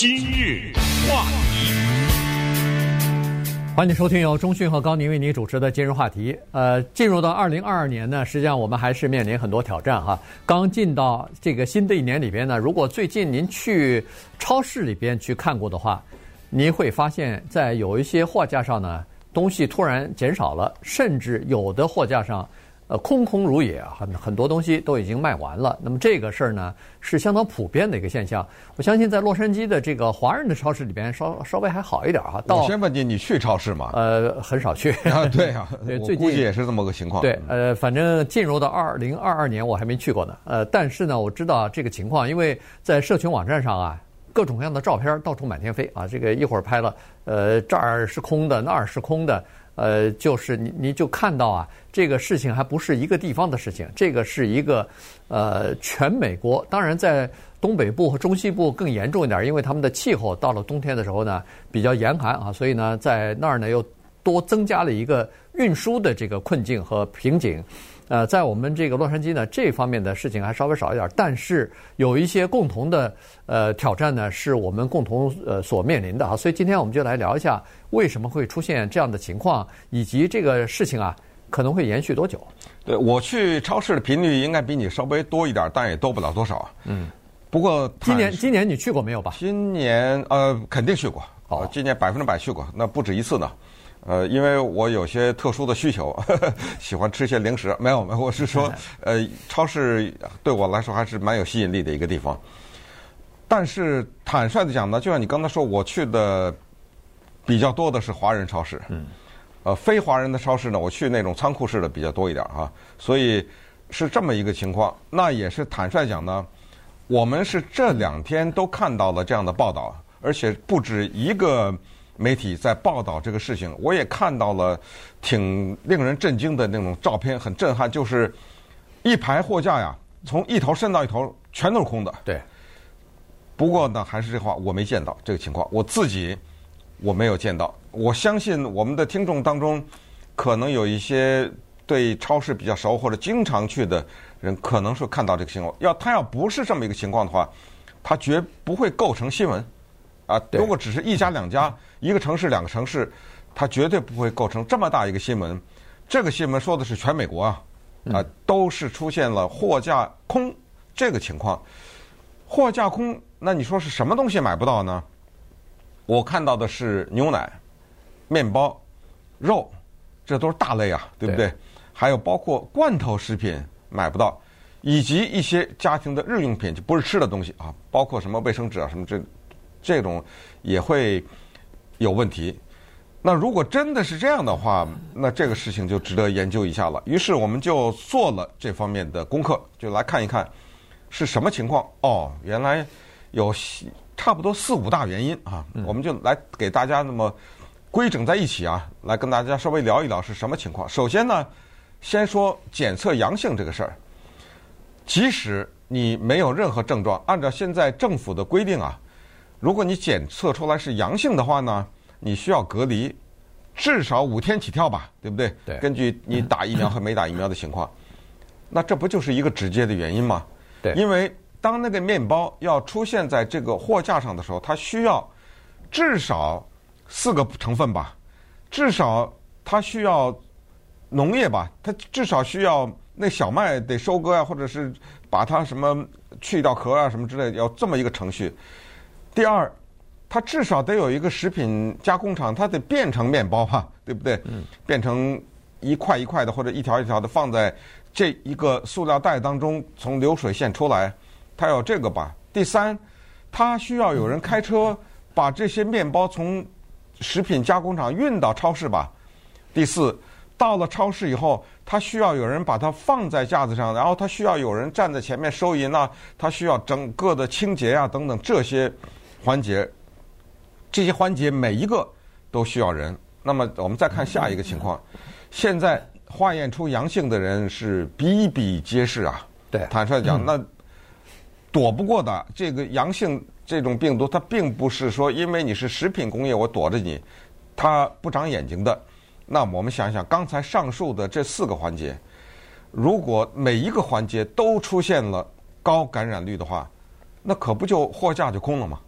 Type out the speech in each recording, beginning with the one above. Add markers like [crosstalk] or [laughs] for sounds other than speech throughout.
今日话题，欢迎收听由中讯和高宁为您主持的今日话题。呃，进入到二零二二年呢，实际上我们还是面临很多挑战哈。刚进到这个新的一年里边呢，如果最近您去超市里边去看过的话，您会发现在有一些货架上呢，东西突然减少了，甚至有的货架上。呃，空空如也，很很多东西都已经卖完了。那么这个事儿呢，是相当普遍的一个现象。我相信在洛杉矶的这个华人的超市里边，稍稍微还好一点哈。我先问你，你去超市吗？呃，很少去。啊，对啊，[laughs] 对，最近估计也是这么个情况。对，呃，反正进入到二零二二年，我还没去过呢。呃，但是呢，我知道这个情况，因为在社群网站上啊，各种各样的照片到处满天飞啊。这个一会儿拍了，呃，这儿是空的，那儿是空的。呃，就是你你就看到啊，这个事情还不是一个地方的事情，这个是一个呃全美国。当然，在东北部和中西部更严重一点，因为他们的气候到了冬天的时候呢比较严寒啊，所以呢在那儿呢又多增加了一个运输的这个困境和瓶颈。呃，在我们这个洛杉矶呢，这方面的事情还稍微少一点，但是有一些共同的呃挑战呢，是我们共同呃所面临的啊。所以今天我们就来聊一下为什么会出现这样的情况，以及这个事情啊可能会延续多久。对，我去超市的频率应该比你稍微多一点，但也多不了多少。嗯。不过今年今年你去过没有吧？今年呃肯定去过，哦，今年百分之百去过，那不止一次呢。呃，因为我有些特殊的需求，呵呵喜欢吃些零食。没有，没有，我是说，[laughs] 呃，超市对我来说还是蛮有吸引力的一个地方。但是坦率的讲呢，就像你刚才说，我去的比较多的是华人超市。嗯。呃，非华人的超市呢，我去那种仓库式的比较多一点啊。所以是这么一个情况。那也是坦率讲呢，我们是这两天都看到了这样的报道，而且不止一个。媒体在报道这个事情，我也看到了挺令人震惊的那种照片，很震撼。就是一排货架呀，从一头伸到一头，全都是空的。对。不过呢，还是这话，我没见到这个情况，我自己我没有见到。我相信我们的听众当中，可能有一些对超市比较熟或者经常去的人，可能是看到这个情况。要他要不是这么一个情况的话，他绝不会构成新闻。啊，如果只是一家两家，一个城市两个城市，它绝对不会构成这么大一个新闻。这个新闻说的是全美国啊，啊，都是出现了货架空这个情况。货架空，那你说是什么东西买不到呢？我看到的是牛奶、面包、肉，这都是大类啊，对不对？还有包括罐头食品买不到，以及一些家庭的日用品，就不是吃的东西啊，包括什么卫生纸啊什么这。这种也会有问题。那如果真的是这样的话，那这个事情就值得研究一下了。于是我们就做了这方面的功课，就来看一看是什么情况。哦，原来有差不多四五大原因啊。我们就来给大家那么规整在一起啊，来跟大家稍微聊一聊是什么情况。首先呢，先说检测阳性这个事儿，即使你没有任何症状，按照现在政府的规定啊。如果你检测出来是阳性的话呢，你需要隔离至少五天起跳吧，对不对？对。根据你打疫苗和没打疫苗的情况，[laughs] 那这不就是一个直接的原因吗？对。因为当那个面包要出现在这个货架上的时候，它需要至少四个成分吧，至少它需要农业吧，它至少需要那小麦得收割啊，或者是把它什么去掉壳啊什么之类的，要这么一个程序。第二，它至少得有一个食品加工厂，它得变成面包吧，对不对？嗯。变成一块一块的或者一条一条的放在这一个塑料袋当中，从流水线出来，它有这个吧。第三，它需要有人开车把这些面包从食品加工厂运到超市吧。第四，到了超市以后，它需要有人把它放在架子上，然后它需要有人站在前面收银啊，它需要整个的清洁啊等等这些。环节，这些环节每一个都需要人。那么我们再看下一个情况，现在化验出阳性的人是比比皆是啊。对，坦率讲，那躲不过的这个阳性这种病毒，它并不是说因为你是食品工业，我躲着你，它不长眼睛的。那我们想想，刚才上述的这四个环节，如果每一个环节都出现了高感染率的话，那可不就货架就空了吗？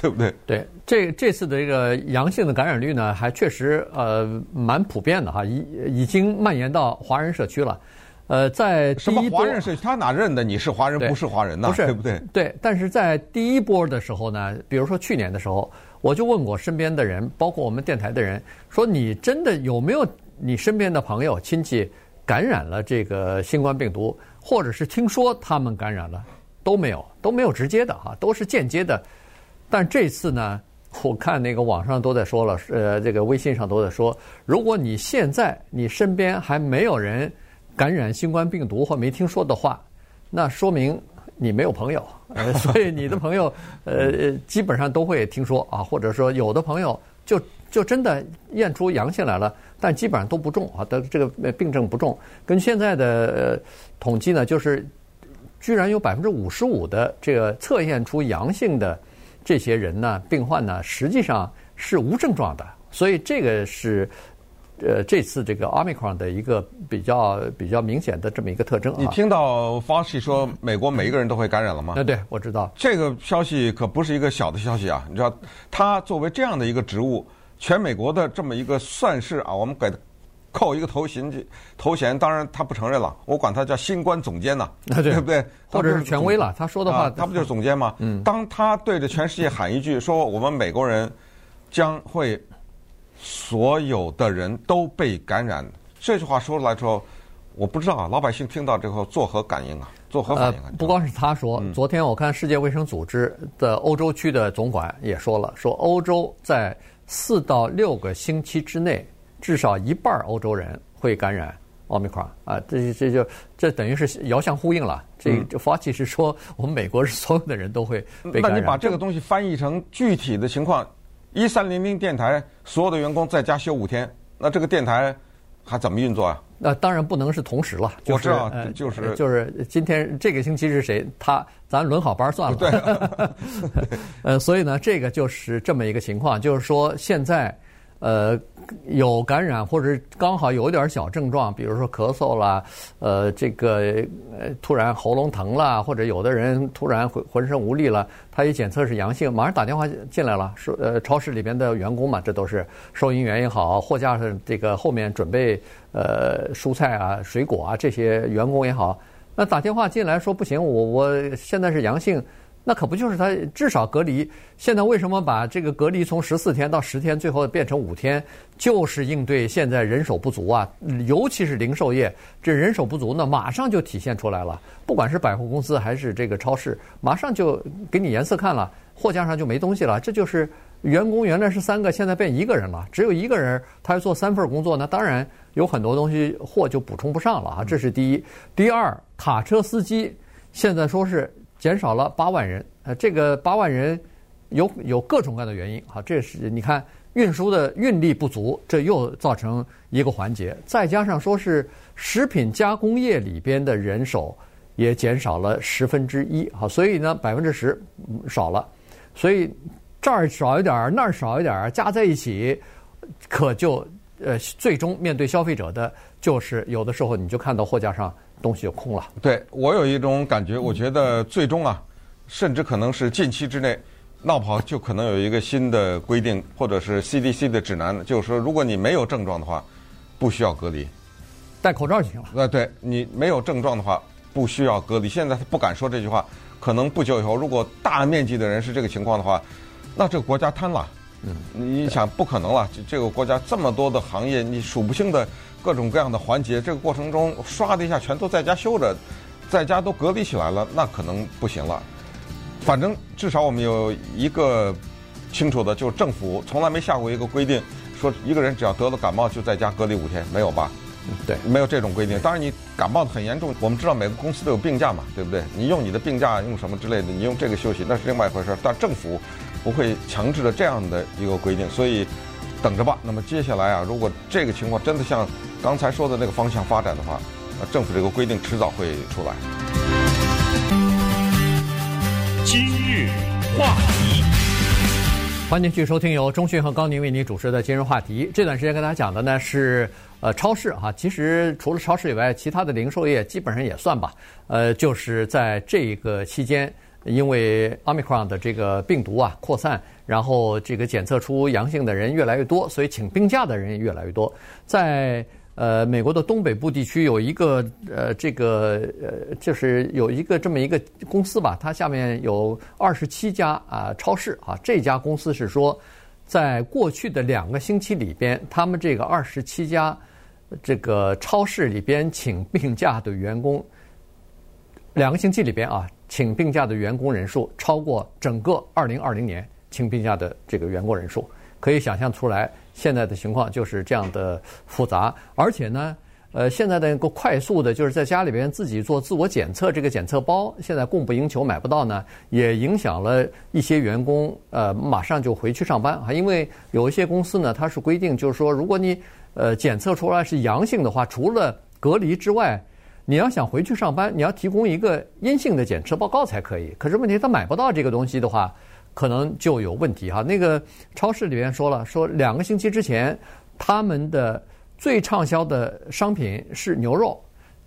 对，不对？对，这这次的这个阳性的感染率呢，还确实呃蛮普遍的哈，已已经蔓延到华人社区了。呃，在什么华人社区，他哪认得你是华人不是华人呢？不是，对不对？对，但是在第一波的时候呢，比如说去年的时候，我就问过身边的人，包括我们电台的人，说你真的有没有你身边的朋友亲戚感染了这个新冠病毒，或者是听说他们感染了，都没有，都没有直接的哈，都是间接的。但这次呢，我看那个网上都在说了，呃，这个微信上都在说，如果你现在你身边还没有人。感染新冠病毒或没听说的话，那说明你没有朋友，呃，[laughs] 所以你的朋友呃基本上都会听说啊，或者说有的朋友就就真的验出阳性来了，但基本上都不重啊，的这个病症不重。跟现在的统计呢，就是居然有百分之五十五的这个测验出阳性的这些人呢，病患呢，实际上是无症状的，所以这个是。呃，这次这个 Omicron 的一个比较比较明显的这么一个特征啊。你听到 Fauci 说美国每一个人都会感染了吗？那对，我知道。这个消息可不是一个小的消息啊！你知道，他作为这样的一个职务，全美国的这么一个算是啊，我们给他扣一个头衔，头衔。当然他不承认了，我管他叫新冠总监呢，对不对？或者是权威了，他说的话，他不就是总监吗？嗯。当他对着全世界喊一句说我们美国人将会。所有的人都被感染，这句话说出来之后，我不知道啊，老百姓听到之后作何感应啊？作何反应啊？呃，不光是他说，嗯，昨天我看世界卫生组织的欧洲区的总管也说了，说欧洲在四到六个星期之内，至少一半欧洲人会感染奥密克戎啊，这这就这等于是遥相呼应了。这这发起是说，我们美国是所有的人都会被感染。那你把这个东西翻译成具体的情况？一三零零电台所有的员工在家休五天，那这个电台还怎么运作啊？那当然不能是同时了。我知道，就是就是今天这个星期是谁？他咱轮好班算了。对。[laughs] 呃，所以呢，这个就是这么一个情况，就是说现在。呃，有感染或者刚好有点小症状，比如说咳嗽啦，呃，这个呃突然喉咙疼啦，或者有的人突然浑浑身无力了，他一检测是阳性，马上打电话进来了，说呃超市里边的员工嘛，这都是收银员也好，货架上这个后面准备呃蔬菜啊、水果啊这些员工也好，那打电话进来说不行，我我现在是阳性。那可不就是他至少隔离？现在为什么把这个隔离从十四天到十天，最后变成五天？就是应对现在人手不足啊，尤其是零售业，这人手不足呢，马上就体现出来了。不管是百货公司还是这个超市，马上就给你颜色看了，货架上就没东西了。这就是员工原来是三个，现在变一个人了，只有一个人，他要做三份工作，那当然有很多东西货就补充不上了啊。这是第一。第二，卡车司机现在说是。减少了八万人，呃，这个八万人有有各种各样的原因，好，这是你看运输的运力不足，这又造成一个环节，再加上说是食品加工业里边的人手也减少了十分之一，好，所以呢百分之十少了，所以这儿少一点儿，那儿少一点儿，加在一起，可就呃最终面对消费者的就是有的时候你就看到货架上。东西就空了。对，我有一种感觉，我觉得最终啊，甚至可能是近期之内，闹跑就可能有一个新的规定，或者是 CDC 的指南，就是说，如果你没有症状的话，不需要隔离，戴口罩就行了。呃，对，你没有症状的话，不需要隔离。现在他不敢说这句话，可能不久以后，如果大面积的人是这个情况的话，那这个国家瘫了。嗯，你想不可能了，这个国家这么多的行业，你数不清的。各种各样的环节，这个过程中唰的一下全都在家休着，在家都隔离起来了，那可能不行了。反正至少我们有一个清楚的，就是政府从来没下过一个规定，说一个人只要得了感冒就在家隔离五天，没有吧？对，没有这种规定。当然你感冒的很严重，我们知道每个公司都有病假嘛，对不对？你用你的病假用什么之类的，你用这个休息那是另外一回事。但政府不会强制的这样的一个规定，所以等着吧。那么接下来啊，如果这个情况真的像刚才说的那个方向发展的话，那政府这个规定迟早会出来。今日话题，欢迎继续收听由中讯和高宁为您主持的今日话题。这段时间跟大家讲的呢是呃超市哈，其实除了超市以外，其他的零售业基本上也算吧。呃，就是在这个期间，因为 Omicron 的这个病毒啊扩散，然后这个检测出阳性的人越来越多，所以请病假的人也越来越多。在呃美国的东北部地区有一个呃这个呃就是有一个这么一个公司吧，它下面有二十七家啊超市啊，这家公司是说，在过去的两个星期里边，他们这个二十七家这个超市里边请病假的员工，两个星期里边啊。请病假的员工人数超过整个二零二零年请病假的这个员工人数，可以想象出来，现在的情况就是这样的复杂。而且呢，呃，现在的一个快速的，就是在家里边自己做自我检测，这个检测包现在供不应求，买不到呢，也影响了一些员工，呃，马上就回去上班啊。因为有一些公司呢，它是规定，就是说，如果你呃检测出来是阳性的话，除了隔离之外，你要想回去上班，你要提供一个阴性的检测报告才可以。可是问题他买不到这个东西的话，可能就有问题哈。那个超市里面说了，说两个星期之前他们的最畅销的商品是牛肉，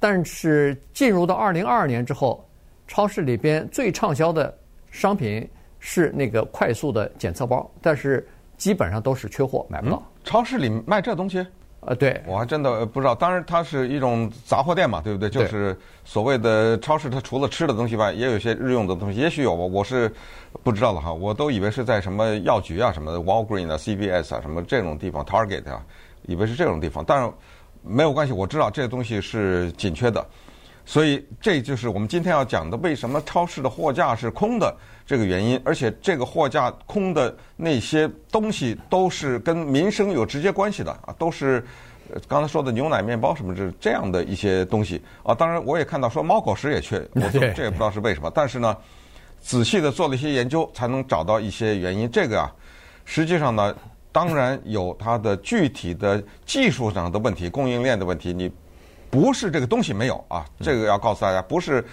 但是进入到二零二二年之后，超市里边最畅销的商品是那个快速的检测包，但是基本上都是缺货，买不到。超市里卖这东西？呃，对，我还真的不知道。当然，它是一种杂货店嘛，对不对？就是所谓的超市，它除了吃的东西外，也有一些日用的东西。也许有吧，我是不知道了哈。我都以为是在什么药局啊、什么 Walgreen 啊、CVS 啊、什么这种地方，Target 啊，以为是这种地方。但是没有关系，我知道这些东西是紧缺的。所以这就是我们今天要讲的，为什么超市的货架是空的这个原因。而且这个货架空的那些东西都是跟民生有直接关系的啊，都是刚才说的牛奶、面包什么这这样的一些东西啊。当然，我也看到说猫狗食也缺，[laughs] 我这这也不知道是为什么。但是呢，仔细的做了一些研究，才能找到一些原因。这个啊，实际上呢，当然有它的具体的技术上的问题、供应链的问题。你。不是这个东西没有啊，这个要告诉大家，不是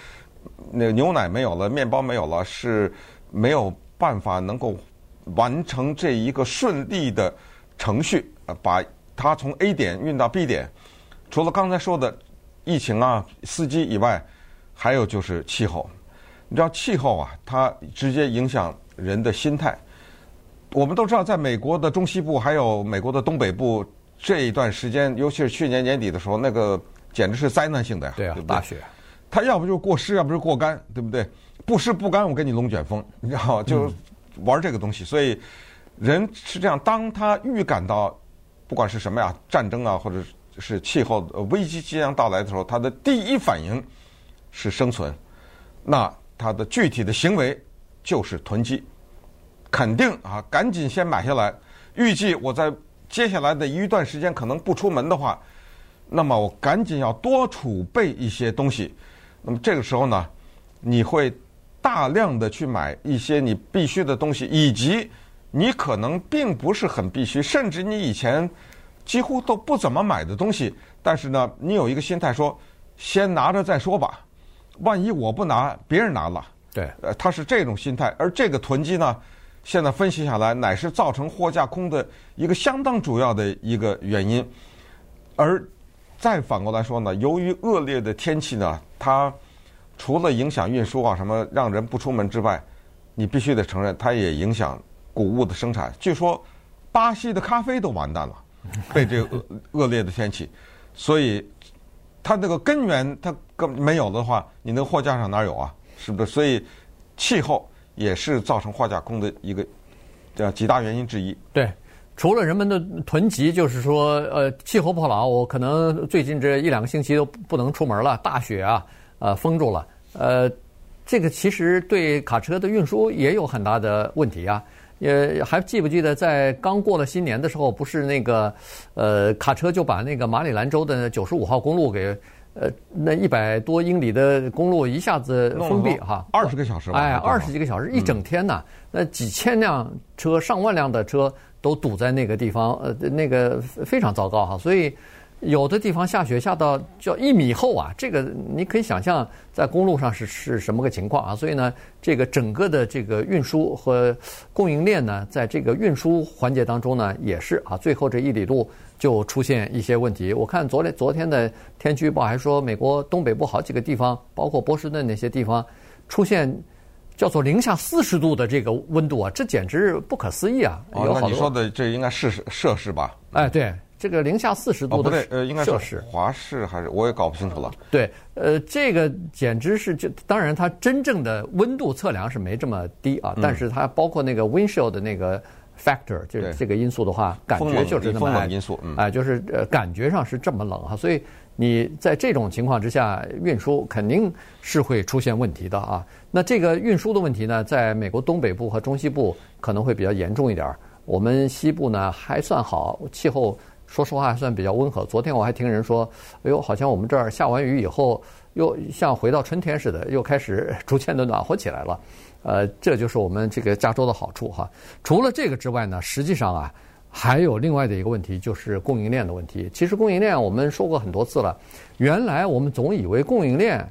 那牛奶没有了，面包没有了，是没有办法能够完成这一个顺利的程序，啊，把它从 A 点运到 B 点。除了刚才说的疫情啊、司机以外，还有就是气候。你知道气候啊，它直接影响人的心态。我们都知道，在美国的中西部还有美国的东北部这一段时间，尤其是去年年底的时候，那个。简直是灾难性的呀！对啊，对不对？大雪，它要不就是过湿，要不就是过干，对不对？不湿不干，我给你龙卷风，[laughs] 你知道就玩这个东西。所以人是这样，当他预感到不管是什么呀，战争啊，或者是气候危机即将到来的时候，他的第一反应是生存。那他的具体的行为就是囤积，肯定啊，赶紧先买下来。预计我在接下来的一段时间可能不出门的话。那么我赶紧要多储备一些东西，那么这个时候呢，你会大量的去买一些你必须的东西，以及你可能并不是很必须，甚至你以前几乎都不怎么买的东西，但是呢，你有一个心态说，先拿着再说吧，万一我不拿，别人拿了。对，呃，他是这种心态，而这个囤积呢，现在分析下来，乃是造成货架空的一个相当主要的一个原因，而。再反过来说呢，由于恶劣的天气呢，它除了影响运输啊什么让人不出门之外，你必须得承认，它也影响谷物的生产。据说巴西的咖啡都完蛋了，[laughs] 被这个恶恶劣的天气，所以它那个根源它根没有的话，你那个货架上哪有啊？是不是？所以气候也是造成货架空的一个这样几大原因之一。对。除了人们的囤积，就是说，呃，气候不好，我可能最近这一两个星期都不能出门了，大雪啊，呃，封住了，呃，这个其实对卡车的运输也有很大的问题啊。也还记不记得在刚过了新年的时候，不是那个，呃，卡车就把那个马里兰州的九十五号公路给，呃，那一百多英里的公路一下子封闭哈，二十个小时，哎，二十几个小时，一整天呐，那几千辆车，上万辆的车。都堵在那个地方，呃，那个非常糟糕哈，所以有的地方下雪下到叫一米厚啊，这个你可以想象在公路上是是什么个情况啊？所以呢，这个整个的这个运输和供应链呢，在这个运输环节当中呢，也是啊，最后这一里路就出现一些问题。我看昨天昨天的天气预报还说，美国东北部好几个地方，包括波士顿那些地方，出现叫做零下四十度的这个温度啊，这简直不可思议啊！哦，那你说的这应该是摄氏吧？哎，对，这个零下四十度的摄氏，哦，不对，呃，应该是华氏还是我也搞不清楚了。对，呃，这个简直是就当然它真正的温度测量是没这么低啊，但是它包括那个 windshield 的那个 factor，就是这个因素的话，感觉就是这么冷因素，哎，就是呃感觉上是这么冷啊，所以。你在这种情况之下运输肯定是会出现问题的啊。那这个运输的问题呢，在美国东北部和中西部可能会比较严重一点儿。我们西部呢还算好，气候说实话还算比较温和。昨天我还听人说，哎呦，好像我们这儿下完雨以后，又像回到春天似的，又开始逐渐的暖和起来了。呃，这就是我们这个加州的好处哈。除了这个之外呢，实际上啊。还有另外的一个问题，就是供应链的问题。其实供应链我们说过很多次了。原来我们总以为供应链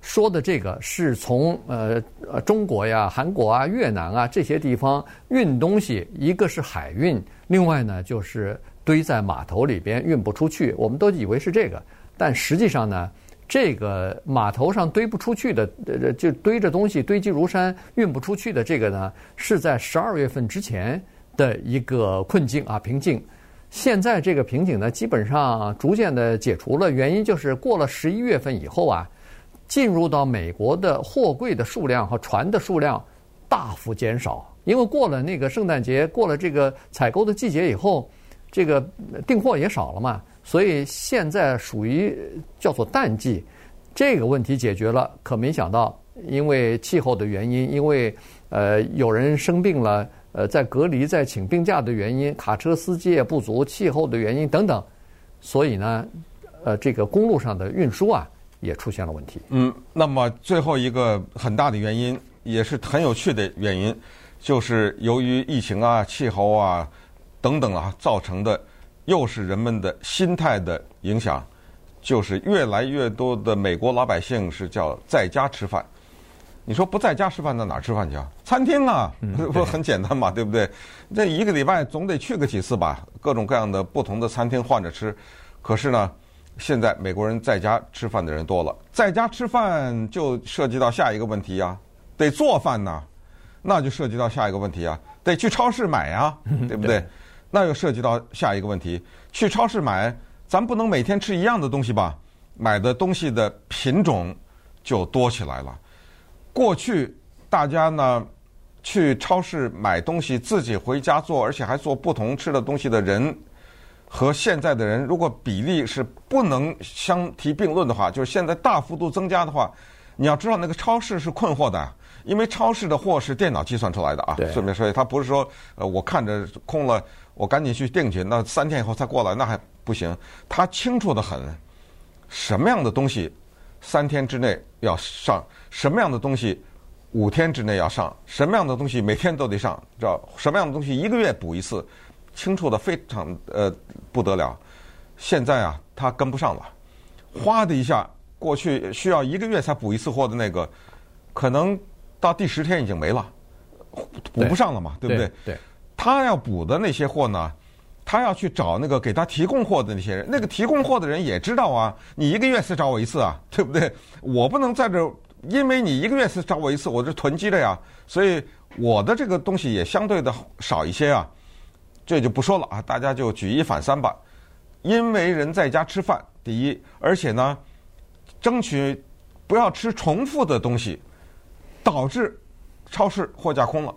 说的这个是从呃呃中国呀、韩国啊、越南啊这些地方运东西，一个是海运，另外呢就是堆在码头里边运不出去。我们都以为是这个，但实际上呢，这个码头上堆不出去的，呃就堆着东西堆积如山运不出去的这个呢，是在十二月份之前。的一个困境啊，瓶颈。现在这个瓶颈呢，基本上逐渐的解除了。原因就是过了十一月份以后啊，进入到美国的货柜的数量和船的数量大幅减少。因为过了那个圣诞节，过了这个采购的季节以后，这个订货也少了嘛，所以现在属于叫做淡季。这个问题解决了，可没想到，因为气候的原因，因为呃有人生病了。呃，在隔离、在请病假的原因，卡车司机也不足，气候的原因等等，所以呢，呃，这个公路上的运输啊，也出现了问题。嗯，那么最后一个很大的原因，也是很有趣的原因，就是由于疫情啊、气候啊等等啊造成的，又是人们的心态的影响，就是越来越多的美国老百姓是叫在家吃饭。你说不在家吃饭，到哪儿吃饭去啊？餐厅啊，不 [laughs] 很简单嘛，对不对？这一个礼拜总得去个几次吧，各种各样的不同的餐厅换着吃。可是呢，现在美国人在家吃饭的人多了，在家吃饭就涉及到下一个问题呀，得做饭呐，那就涉及到下一个问题啊，得去超市买呀，对不对？那又涉及到下一个问题，去超市买，咱不能每天吃一样的东西吧？买的东西的品种就多起来了。过去大家呢去超市买东西，自己回家做，而且还做不同吃的东西的人，和现在的人如果比例是不能相提并论的话，就是现在大幅度增加的话，你要知道那个超市是困惑的，因为超市的货是电脑计算出来的啊。对。顺便说，他不是说呃我看着空了，我赶紧去订去，那三天以后才过来，那还不行。他清楚的很，什么样的东西三天之内要上。什么样的东西五天之内要上？什么样的东西每天都得上？知道什么样的东西一个月补一次？清楚的非常呃不得了。现在啊，他跟不上了，哗的一下，过去需要一个月才补一次货的那个，可能到第十天已经没了，补不上了嘛，对，对不对？对。他要补的那些货呢，他要去找那个给他提供货的那些人，那个提供货的人也知道啊，你一个月才找我一次啊，对不对？我不能在这。因为你一个月才找我一次，我是囤积的呀，所以我的这个东西也相对的少一些啊。这就不说了啊，大家就举一反三吧。因为人在家吃饭，第一，而且呢，争取不要吃重复的东西，导致超市货架空了。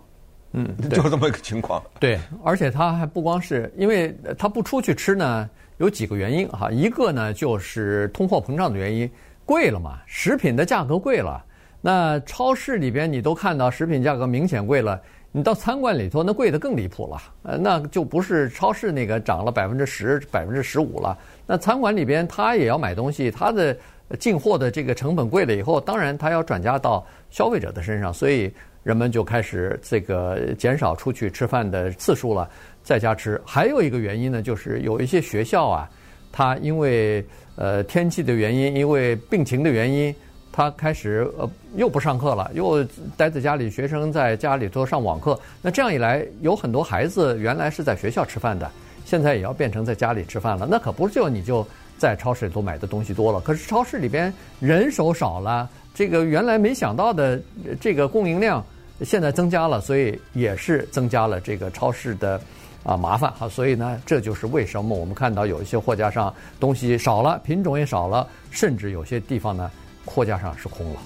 嗯，就这么一个情况。[laughs] 对，而且他还不光是，因为他不出去吃呢，有几个原因哈。一个呢就是通货膨胀的原因。贵了嘛，食品的价格贵了。那超市里边你都看到食品价格明显贵了，你到餐馆里头那贵的更离谱了。呃，那就不是超市那个涨了百分之十、百分之十五了。那餐馆里边他也要买东西，他的进货的这个成本贵了以后，当然他要转嫁到消费者的身上，所以人们就开始这个减少出去吃饭的次数了，在家吃。还有一个原因呢，就是有一些学校啊，它因为呃，天气的原因，因为病情的原因，他开始呃又不上课了，又待在家里，学生在家里头上网课。那这样一来，有很多孩子原来是在学校吃饭的，现在也要变成在家里吃饭了。那可不是就你就在超市里头买的东西多了，可是超市里边人手少了，这个原来没想到的这个供应量现在增加了，所以也是增加了这个超市的啊麻烦哈。所以呢，这就是为什么我们看到有一些货架上东西少了，品种也少了，甚至有些地方呢货架上是空了。